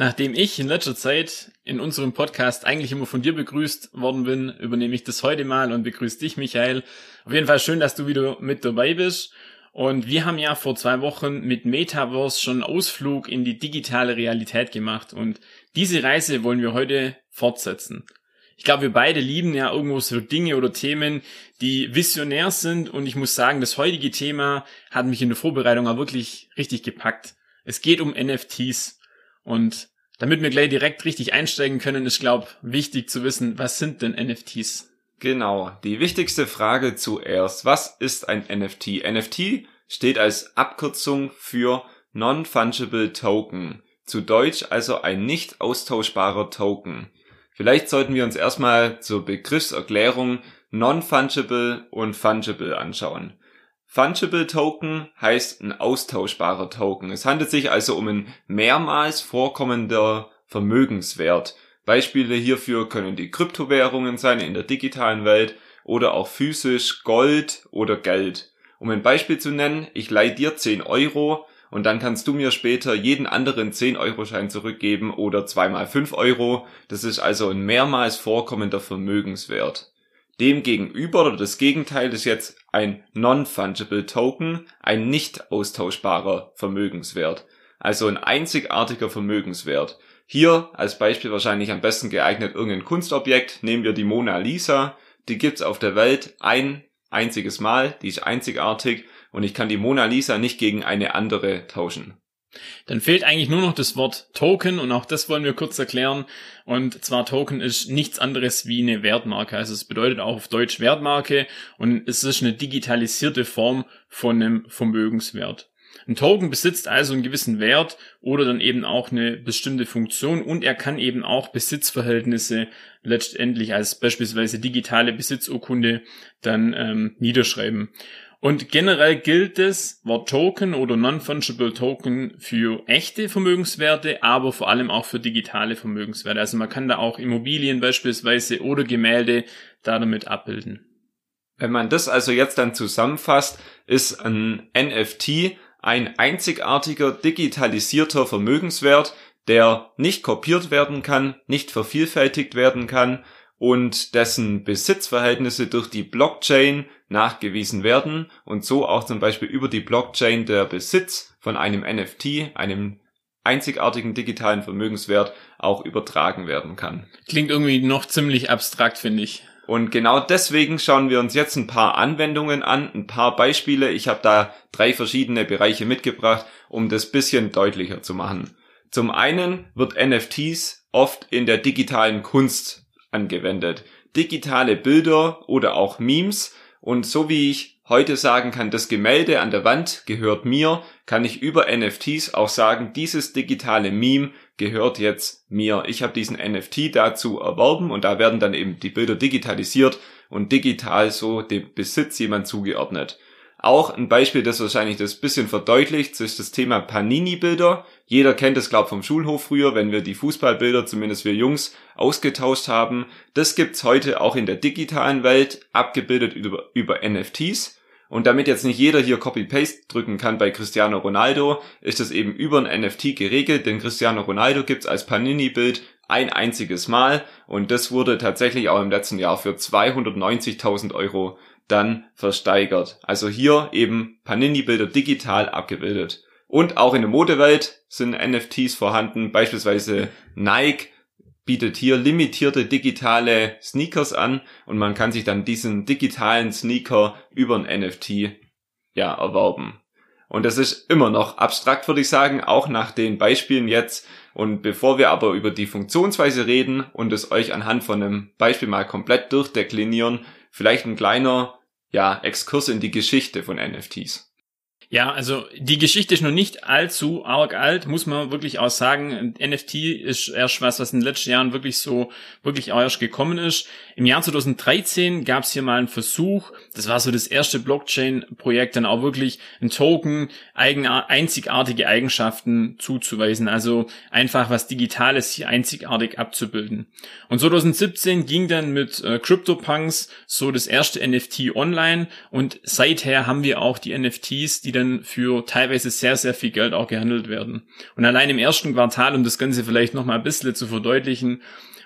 Nachdem ich in letzter Zeit in unserem Podcast eigentlich immer von dir begrüßt worden bin, übernehme ich das heute mal und begrüße dich, Michael. Auf jeden Fall schön, dass du wieder mit dabei bist. Und wir haben ja vor zwei Wochen mit Metaverse schon einen Ausflug in die digitale Realität gemacht und diese Reise wollen wir heute fortsetzen. Ich glaube, wir beide lieben ja irgendwo so Dinge oder Themen, die visionär sind und ich muss sagen, das heutige Thema hat mich in der Vorbereitung auch wirklich richtig gepackt. Es geht um NFTs und damit wir gleich direkt richtig einsteigen können, ist, glaube wichtig zu wissen, was sind denn NFTs? Genau, die wichtigste Frage zuerst. Was ist ein NFT? NFT steht als Abkürzung für Non-Fungible Token. Zu Deutsch also ein nicht austauschbarer Token. Vielleicht sollten wir uns erstmal zur Begriffserklärung Non-Fungible und Fungible anschauen. Fungible Token heißt ein austauschbarer Token. Es handelt sich also um ein mehrmals vorkommender Vermögenswert. Beispiele hierfür können die Kryptowährungen sein in der digitalen Welt oder auch physisch Gold oder Geld. Um ein Beispiel zu nennen, ich leihe dir 10 Euro und dann kannst du mir später jeden anderen 10-Euro-Schein zurückgeben oder zweimal 5 Euro. Das ist also ein mehrmals vorkommender Vermögenswert. Demgegenüber oder das Gegenteil ist jetzt ein Non-Fungible Token, ein nicht austauschbarer Vermögenswert. Also ein einzigartiger Vermögenswert. Hier als Beispiel wahrscheinlich am besten geeignet irgendein Kunstobjekt. Nehmen wir die Mona Lisa. Die gibt's auf der Welt ein einziges Mal. Die ist einzigartig und ich kann die Mona Lisa nicht gegen eine andere tauschen. Dann fehlt eigentlich nur noch das Wort Token und auch das wollen wir kurz erklären. Und zwar Token ist nichts anderes wie eine Wertmarke. Also es bedeutet auch auf Deutsch Wertmarke und es ist eine digitalisierte Form von einem Vermögenswert. Ein Token besitzt also einen gewissen Wert oder dann eben auch eine bestimmte Funktion und er kann eben auch Besitzverhältnisse letztendlich als beispielsweise digitale Besitzurkunde dann ähm, niederschreiben. Und generell gilt das Wort Token oder Non-Fungible Token für echte Vermögenswerte, aber vor allem auch für digitale Vermögenswerte. Also man kann da auch Immobilien beispielsweise oder Gemälde da damit abbilden. Wenn man das also jetzt dann zusammenfasst, ist ein NFT ein einzigartiger digitalisierter Vermögenswert, der nicht kopiert werden kann, nicht vervielfältigt werden kann und dessen Besitzverhältnisse durch die Blockchain nachgewiesen werden und so auch zum Beispiel über die Blockchain der Besitz von einem NFT, einem einzigartigen digitalen Vermögenswert auch übertragen werden kann. Klingt irgendwie noch ziemlich abstrakt, finde ich. Und genau deswegen schauen wir uns jetzt ein paar Anwendungen an, ein paar Beispiele. Ich habe da drei verschiedene Bereiche mitgebracht, um das bisschen deutlicher zu machen. Zum einen wird NFTs oft in der digitalen Kunst angewendet. Digitale Bilder oder auch Memes. Und so wie ich heute sagen kann, das Gemälde an der Wand gehört mir, kann ich über NFTs auch sagen, dieses digitale Meme gehört jetzt mir. Ich habe diesen NFT dazu erworben und da werden dann eben die Bilder digitalisiert und digital so dem Besitz jemand zugeordnet. Auch ein Beispiel, das wahrscheinlich das bisschen verdeutlicht, ist das Thema Panini-Bilder. Jeder kennt es, glaube vom Schulhof früher, wenn wir die Fußballbilder, zumindest wir Jungs, ausgetauscht haben. Das gibt's heute auch in der digitalen Welt, abgebildet über, über NFTs. Und damit jetzt nicht jeder hier Copy-Paste drücken kann bei Cristiano Ronaldo, ist es eben über ein NFT geregelt, denn Cristiano Ronaldo gibt's als Panini-Bild ein einziges Mal und das wurde tatsächlich auch im letzten Jahr für 290.000 Euro dann versteigert. Also hier eben Panini-Bilder digital abgebildet. Und auch in der Modewelt sind NFTs vorhanden. Beispielsweise Nike bietet hier limitierte digitale Sneakers an und man kann sich dann diesen digitalen Sneaker über ein NFT ja erwerben. Und das ist immer noch abstrakt, würde ich sagen, auch nach den Beispielen jetzt. Und bevor wir aber über die Funktionsweise reden und es euch anhand von einem Beispiel mal komplett durchdeklinieren, vielleicht ein kleiner ja, Exkurs in die Geschichte von NFTs. Ja, also die Geschichte ist noch nicht allzu arg alt, muss man wirklich auch sagen. NFT ist erst was, was in den letzten Jahren wirklich so, wirklich auch erst gekommen ist. Im Jahr 2013 gab es hier mal einen Versuch, das war so das erste Blockchain-Projekt, dann auch wirklich ein Token, einzigartige Eigenschaften zuzuweisen, also einfach was Digitales hier einzigartig abzubilden. Und 2017 ging dann mit äh, CryptoPunks so das erste NFT online und seither haben wir auch die NFTs, die dann dann für teilweise sehr, sehr viel Geld auch gehandelt werden. Und allein im ersten Quartal, um das Ganze vielleicht noch mal ein bisschen zu verdeutlichen,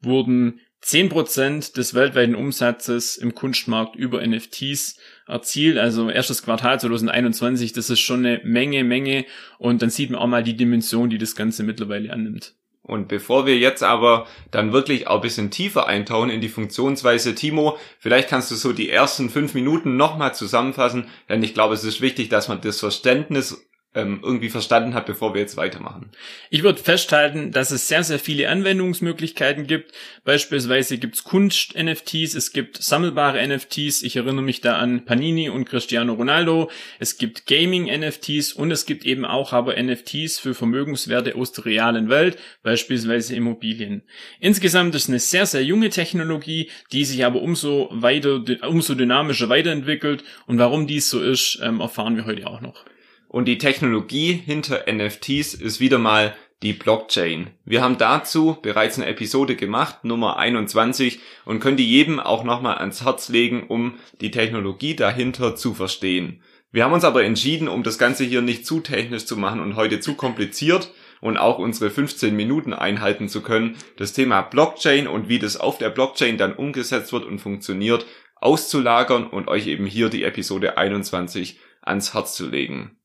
wurden 10% des weltweiten Umsatzes im Kunstmarkt über NFTs erzielt. Also erstes Quartal 2021, das ist schon eine Menge, Menge. Und dann sieht man auch mal die Dimension, die das Ganze mittlerweile annimmt. Und bevor wir jetzt aber dann wirklich auch ein bisschen tiefer eintauchen in die Funktionsweise, Timo, vielleicht kannst du so die ersten fünf Minuten nochmal zusammenfassen, denn ich glaube, es ist wichtig, dass man das Verständnis ähm, irgendwie verstanden hat, bevor wir jetzt weitermachen. Ich würde festhalten, dass es sehr, sehr viele Anwendungsmöglichkeiten gibt. Beispielsweise gibt's Kunst-NFTs, es gibt sammelbare NFTs. Ich erinnere mich da an Panini und Cristiano Ronaldo. Es gibt Gaming-NFTs und es gibt eben auch aber NFTs für Vermögenswerte aus der realen Welt, beispielsweise Immobilien. Insgesamt ist eine sehr, sehr junge Technologie, die sich aber umso weiter, umso dynamischer weiterentwickelt. Und warum dies so ist, ähm, erfahren wir heute auch noch. Und die Technologie hinter NFTs ist wieder mal die Blockchain. Wir haben dazu bereits eine Episode gemacht, Nummer 21, und können die jedem auch nochmal ans Herz legen, um die Technologie dahinter zu verstehen. Wir haben uns aber entschieden, um das Ganze hier nicht zu technisch zu machen und heute zu kompliziert und auch unsere 15 Minuten einhalten zu können, das Thema Blockchain und wie das auf der Blockchain dann umgesetzt wird und funktioniert, auszulagern und euch eben hier die Episode 21 ans Herz zu legen.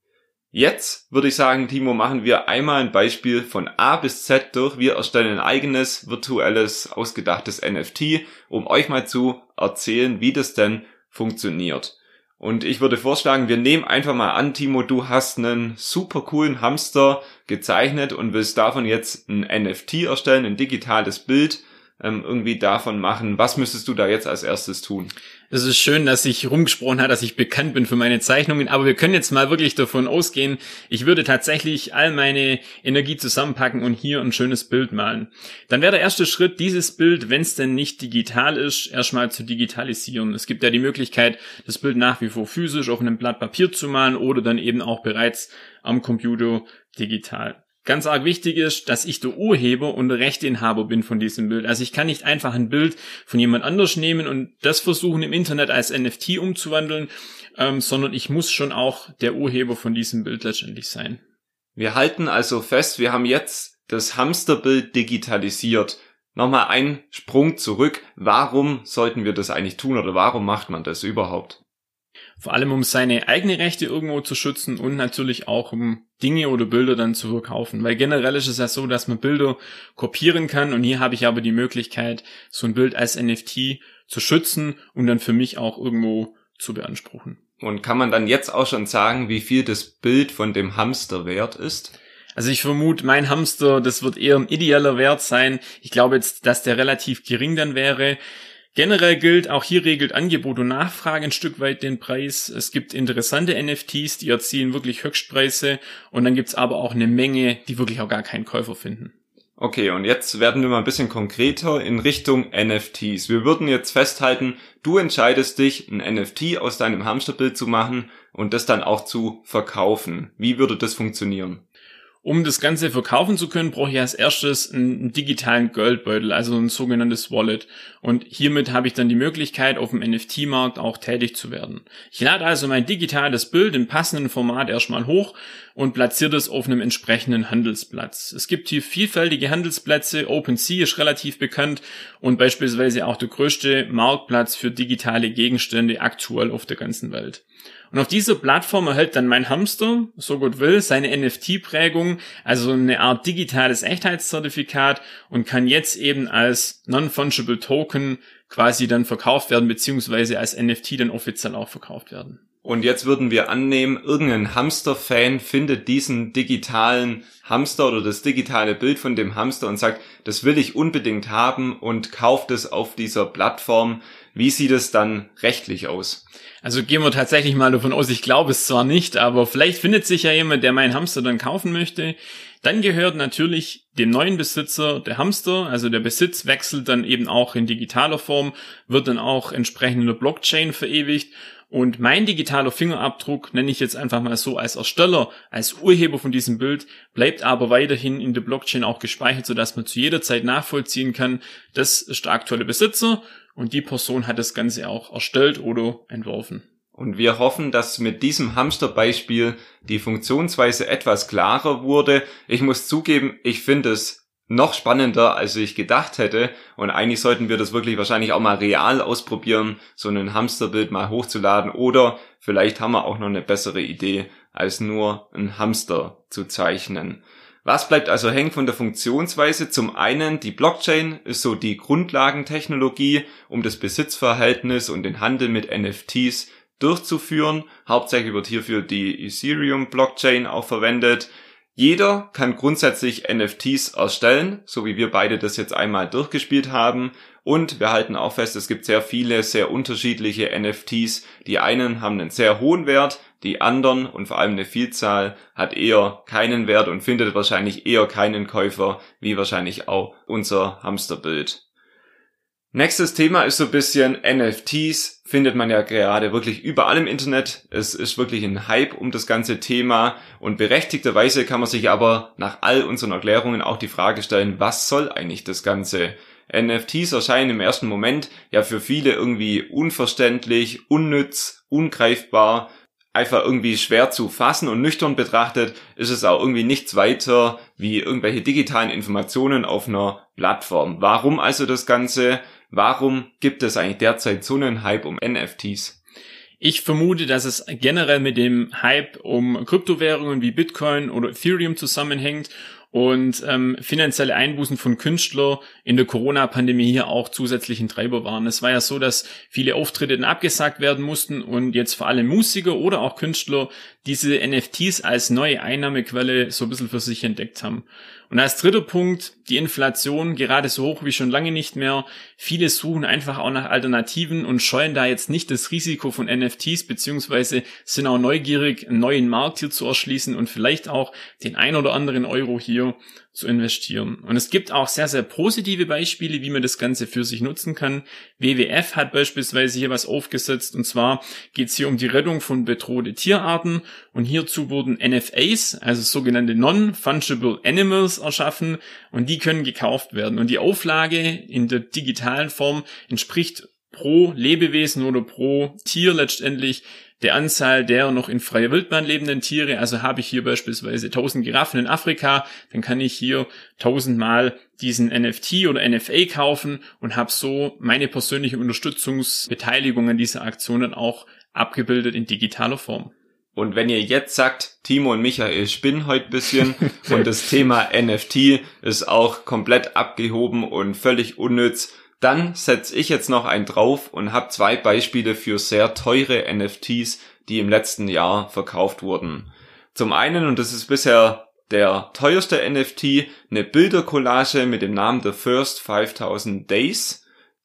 Jetzt würde ich sagen, Timo, machen wir einmal ein Beispiel von A bis Z durch. Wir erstellen ein eigenes virtuelles, ausgedachtes NFT, um euch mal zu erzählen, wie das denn funktioniert. Und ich würde vorschlagen, wir nehmen einfach mal an, Timo, du hast einen super coolen Hamster gezeichnet und willst davon jetzt ein NFT erstellen, ein digitales Bild ähm, irgendwie davon machen. Was müsstest du da jetzt als erstes tun? Es ist schön, dass ich rumgesprochen hat, dass ich bekannt bin für meine Zeichnungen, aber wir können jetzt mal wirklich davon ausgehen, ich würde tatsächlich all meine Energie zusammenpacken und hier ein schönes Bild malen. Dann wäre der erste Schritt, dieses Bild, wenn es denn nicht digital ist, erstmal zu digitalisieren. Es gibt ja die Möglichkeit, das Bild nach wie vor physisch auf einem Blatt Papier zu malen oder dann eben auch bereits am Computer digital. Ganz arg wichtig ist, dass ich der Urheber und der Rechteinhaber bin von diesem Bild. Also ich kann nicht einfach ein Bild von jemand anders nehmen und das versuchen im Internet als NFT umzuwandeln, ähm, sondern ich muss schon auch der Urheber von diesem Bild letztendlich sein. Wir halten also fest, wir haben jetzt das Hamsterbild digitalisiert. Nochmal ein Sprung zurück. Warum sollten wir das eigentlich tun oder warum macht man das überhaupt? Vor allem um seine eigene Rechte irgendwo zu schützen und natürlich auch um Dinge oder Bilder dann zu verkaufen. Weil generell ist es ja so, dass man Bilder kopieren kann und hier habe ich aber die Möglichkeit, so ein Bild als NFT zu schützen und dann für mich auch irgendwo zu beanspruchen. Und kann man dann jetzt auch schon sagen, wie viel das Bild von dem Hamster wert ist? Also ich vermute, mein Hamster, das wird eher ein ideeller Wert sein. Ich glaube jetzt, dass der relativ gering dann wäre. Generell gilt, auch hier regelt Angebot und Nachfrage ein Stück weit den Preis. Es gibt interessante NFTs, die erzielen wirklich Höchstpreise und dann gibt's aber auch eine Menge, die wirklich auch gar keinen Käufer finden. Okay, und jetzt werden wir mal ein bisschen konkreter in Richtung NFTs. Wir würden jetzt festhalten, du entscheidest dich, ein NFT aus deinem Hamsterbild zu machen und das dann auch zu verkaufen. Wie würde das funktionieren? Um das Ganze verkaufen zu können, brauche ich als erstes einen digitalen Geldbeutel, also ein sogenanntes Wallet. Und hiermit habe ich dann die Möglichkeit, auf dem NFT-Markt auch tätig zu werden. Ich lade also mein digitales Bild im passenden Format erstmal hoch und platziere es auf einem entsprechenden Handelsplatz. Es gibt hier vielfältige Handelsplätze. OpenSea ist relativ bekannt und beispielsweise auch der größte Marktplatz für digitale Gegenstände aktuell auf der ganzen Welt. Und auf dieser Plattform erhält dann mein Hamster, so gut will, seine NFT-Prägung, also eine Art digitales Echtheitszertifikat und kann jetzt eben als Non-Fungible Token quasi dann verkauft werden, beziehungsweise als NFT dann offiziell auch verkauft werden. Und jetzt würden wir annehmen, irgendein Hamster-Fan findet diesen digitalen Hamster oder das digitale Bild von dem Hamster und sagt, das will ich unbedingt haben und kauft es auf dieser Plattform. Wie sieht es dann rechtlich aus? Also gehen wir tatsächlich mal davon aus, ich glaube es zwar nicht, aber vielleicht findet sich ja jemand, der meinen Hamster dann kaufen möchte. Dann gehört natürlich dem neuen Besitzer der Hamster, also der Besitz wechselt dann eben auch in digitaler Form, wird dann auch entsprechend in der Blockchain verewigt und mein digitaler Fingerabdruck, nenne ich jetzt einfach mal so als Ersteller, als Urheber von diesem Bild, bleibt aber weiterhin in der Blockchain auch gespeichert, sodass man zu jeder Zeit nachvollziehen kann, das ist der aktuelle Besitzer und die Person hat das Ganze auch erstellt oder entworfen. Und wir hoffen, dass mit diesem Hamsterbeispiel die Funktionsweise etwas klarer wurde. Ich muss zugeben, ich finde es noch spannender, als ich gedacht hätte. Und eigentlich sollten wir das wirklich wahrscheinlich auch mal real ausprobieren, so ein Hamsterbild mal hochzuladen. Oder vielleicht haben wir auch noch eine bessere Idee, als nur ein Hamster zu zeichnen. Was bleibt also hängen von der Funktionsweise? Zum einen, die Blockchain ist so die Grundlagentechnologie, um das Besitzverhältnis und den Handel mit NFTs durchzuführen. Hauptsächlich wird hierfür die Ethereum Blockchain auch verwendet. Jeder kann grundsätzlich NFTs erstellen, so wie wir beide das jetzt einmal durchgespielt haben. Und wir halten auch fest, es gibt sehr viele, sehr unterschiedliche NFTs. Die einen haben einen sehr hohen Wert, die anderen und vor allem eine Vielzahl hat eher keinen Wert und findet wahrscheinlich eher keinen Käufer, wie wahrscheinlich auch unser Hamsterbild. Nächstes Thema ist so ein bisschen NFTs. Findet man ja gerade wirklich überall im Internet. Es ist wirklich ein Hype um das ganze Thema und berechtigterweise kann man sich aber nach all unseren Erklärungen auch die Frage stellen, was soll eigentlich das Ganze? NFTs erscheinen im ersten Moment ja für viele irgendwie unverständlich, unnütz, ungreifbar, einfach irgendwie schwer zu fassen und nüchtern betrachtet ist es auch irgendwie nichts weiter wie irgendwelche digitalen Informationen auf einer Plattform. Warum also das Ganze? Warum gibt es eigentlich derzeit so einen Hype um NFTs? Ich vermute, dass es generell mit dem Hype um Kryptowährungen wie Bitcoin oder Ethereum zusammenhängt und ähm, finanzielle Einbußen von Künstlern in der Corona-Pandemie hier auch zusätzlichen Treiber waren. Es war ja so, dass viele Auftritte dann abgesagt werden mussten und jetzt vor allem Musiker oder auch Künstler diese NFTs als neue Einnahmequelle so ein bisschen für sich entdeckt haben. Und als dritter Punkt, die Inflation gerade so hoch wie schon lange nicht mehr. Viele suchen einfach auch nach Alternativen und scheuen da jetzt nicht das Risiko von NFTs, beziehungsweise sind auch neugierig, einen neuen Markt hier zu erschließen und vielleicht auch den ein oder anderen Euro hier zu investieren. Und es gibt auch sehr, sehr positive Beispiele, wie man das Ganze für sich nutzen kann. WWF hat beispielsweise hier was aufgesetzt und zwar geht es hier um die Rettung von bedrohte Tierarten und hierzu wurden NFAs, also sogenannte Non-Fungible Animals erschaffen und die können gekauft werden. Und die Auflage in der digitalen Form entspricht pro Lebewesen oder pro Tier letztendlich der Anzahl der noch in freier Wildbahn lebenden Tiere. Also habe ich hier beispielsweise 1000 Giraffen in Afrika, dann kann ich hier 1000 Mal diesen NFT oder NFA kaufen und habe so meine persönliche Unterstützungsbeteiligung an dieser Aktion dann auch abgebildet in digitaler Form. Und wenn ihr jetzt sagt, Timo und Michael spinnen heute bisschen und das Thema NFT ist auch komplett abgehoben und völlig unnütz, dann setze ich jetzt noch einen drauf und habe zwei Beispiele für sehr teure NFTs, die im letzten Jahr verkauft wurden. Zum einen, und das ist bisher der teuerste NFT, eine Bildercollage mit dem Namen The First 5000 Days.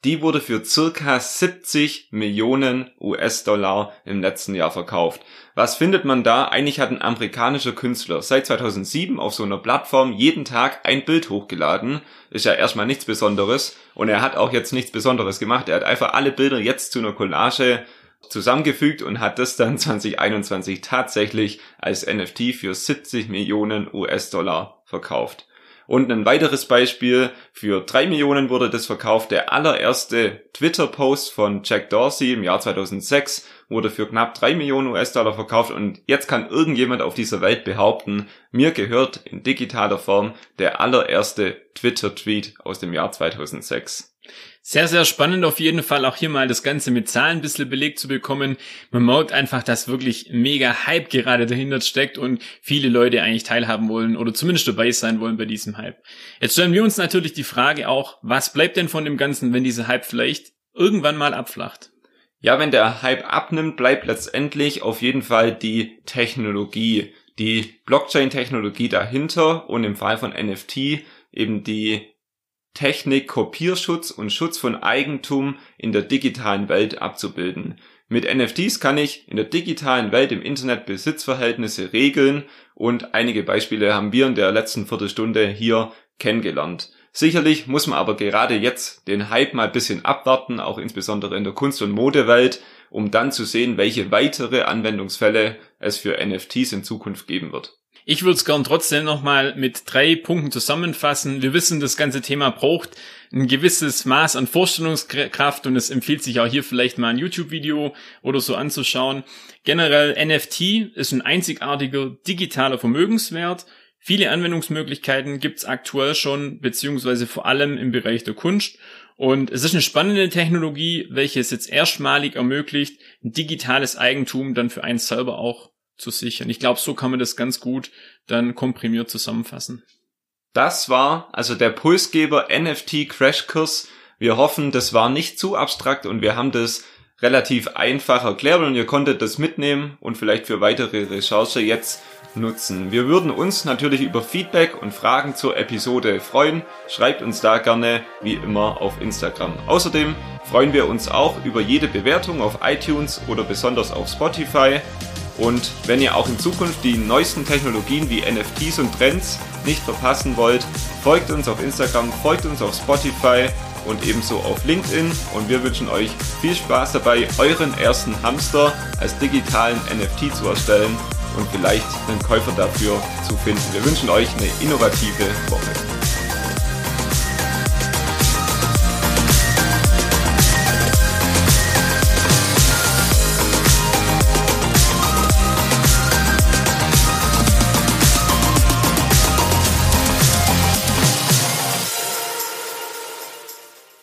Die wurde für circa 70 Millionen US-Dollar im letzten Jahr verkauft. Was findet man da? Eigentlich hat ein amerikanischer Künstler seit 2007 auf so einer Plattform jeden Tag ein Bild hochgeladen. Ist ja erstmal nichts Besonderes. Und er hat auch jetzt nichts Besonderes gemacht. Er hat einfach alle Bilder jetzt zu einer Collage zusammengefügt und hat das dann 2021 tatsächlich als NFT für 70 Millionen US-Dollar verkauft. Und ein weiteres Beispiel, für drei Millionen wurde das verkauft. Der allererste Twitter-Post von Jack Dorsey im Jahr 2006 wurde für knapp drei Millionen US-Dollar verkauft und jetzt kann irgendjemand auf dieser Welt behaupten, mir gehört in digitaler Form der allererste Twitter-Tweet aus dem Jahr 2006. Sehr, sehr spannend auf jeden Fall auch hier mal das Ganze mit Zahlen ein bisschen belegt zu bekommen. Man merkt einfach, dass wirklich mega Hype gerade dahinter steckt und viele Leute eigentlich teilhaben wollen oder zumindest dabei sein wollen bei diesem Hype. Jetzt stellen wir uns natürlich die Frage auch, was bleibt denn von dem Ganzen, wenn dieser Hype vielleicht irgendwann mal abflacht? Ja, wenn der Hype abnimmt, bleibt letztendlich auf jeden Fall die Technologie, die Blockchain-Technologie dahinter und im Fall von NFT eben die Technik, Kopierschutz und Schutz von Eigentum in der digitalen Welt abzubilden. Mit NFTs kann ich in der digitalen Welt im Internet Besitzverhältnisse regeln und einige Beispiele haben wir in der letzten Viertelstunde hier kennengelernt. Sicherlich muss man aber gerade jetzt den Hype mal ein bisschen abwarten, auch insbesondere in der Kunst- und Modewelt, um dann zu sehen, welche weitere Anwendungsfälle es für NFTs in Zukunft geben wird. Ich würde es gern trotzdem nochmal mit drei Punkten zusammenfassen. Wir wissen, das ganze Thema braucht ein gewisses Maß an Vorstellungskraft und es empfiehlt sich auch hier vielleicht mal ein YouTube-Video oder so anzuschauen. Generell NFT ist ein einzigartiger digitaler Vermögenswert. Viele Anwendungsmöglichkeiten gibt es aktuell schon, beziehungsweise vor allem im Bereich der Kunst. Und es ist eine spannende Technologie, welche es jetzt erstmalig ermöglicht, ein digitales Eigentum dann für einen selber auch zu sichern. Ich glaube, so kann man das ganz gut dann komprimiert zusammenfassen. Das war also der Pulsgeber NFT Crashkurs. Wir hoffen, das war nicht zu abstrakt und wir haben das relativ einfach erklärt und ihr konntet das mitnehmen und vielleicht für weitere Recherche jetzt nutzen. Wir würden uns natürlich über Feedback und Fragen zur Episode freuen. Schreibt uns da gerne wie immer auf Instagram. Außerdem freuen wir uns auch über jede Bewertung auf iTunes oder besonders auf Spotify. Und wenn ihr auch in Zukunft die neuesten Technologien wie NFTs und Trends nicht verpassen wollt, folgt uns auf Instagram, folgt uns auf Spotify und ebenso auf LinkedIn. Und wir wünschen euch viel Spaß dabei, euren ersten Hamster als digitalen NFT zu erstellen und vielleicht einen Käufer dafür zu finden. Wir wünschen euch eine innovative Woche.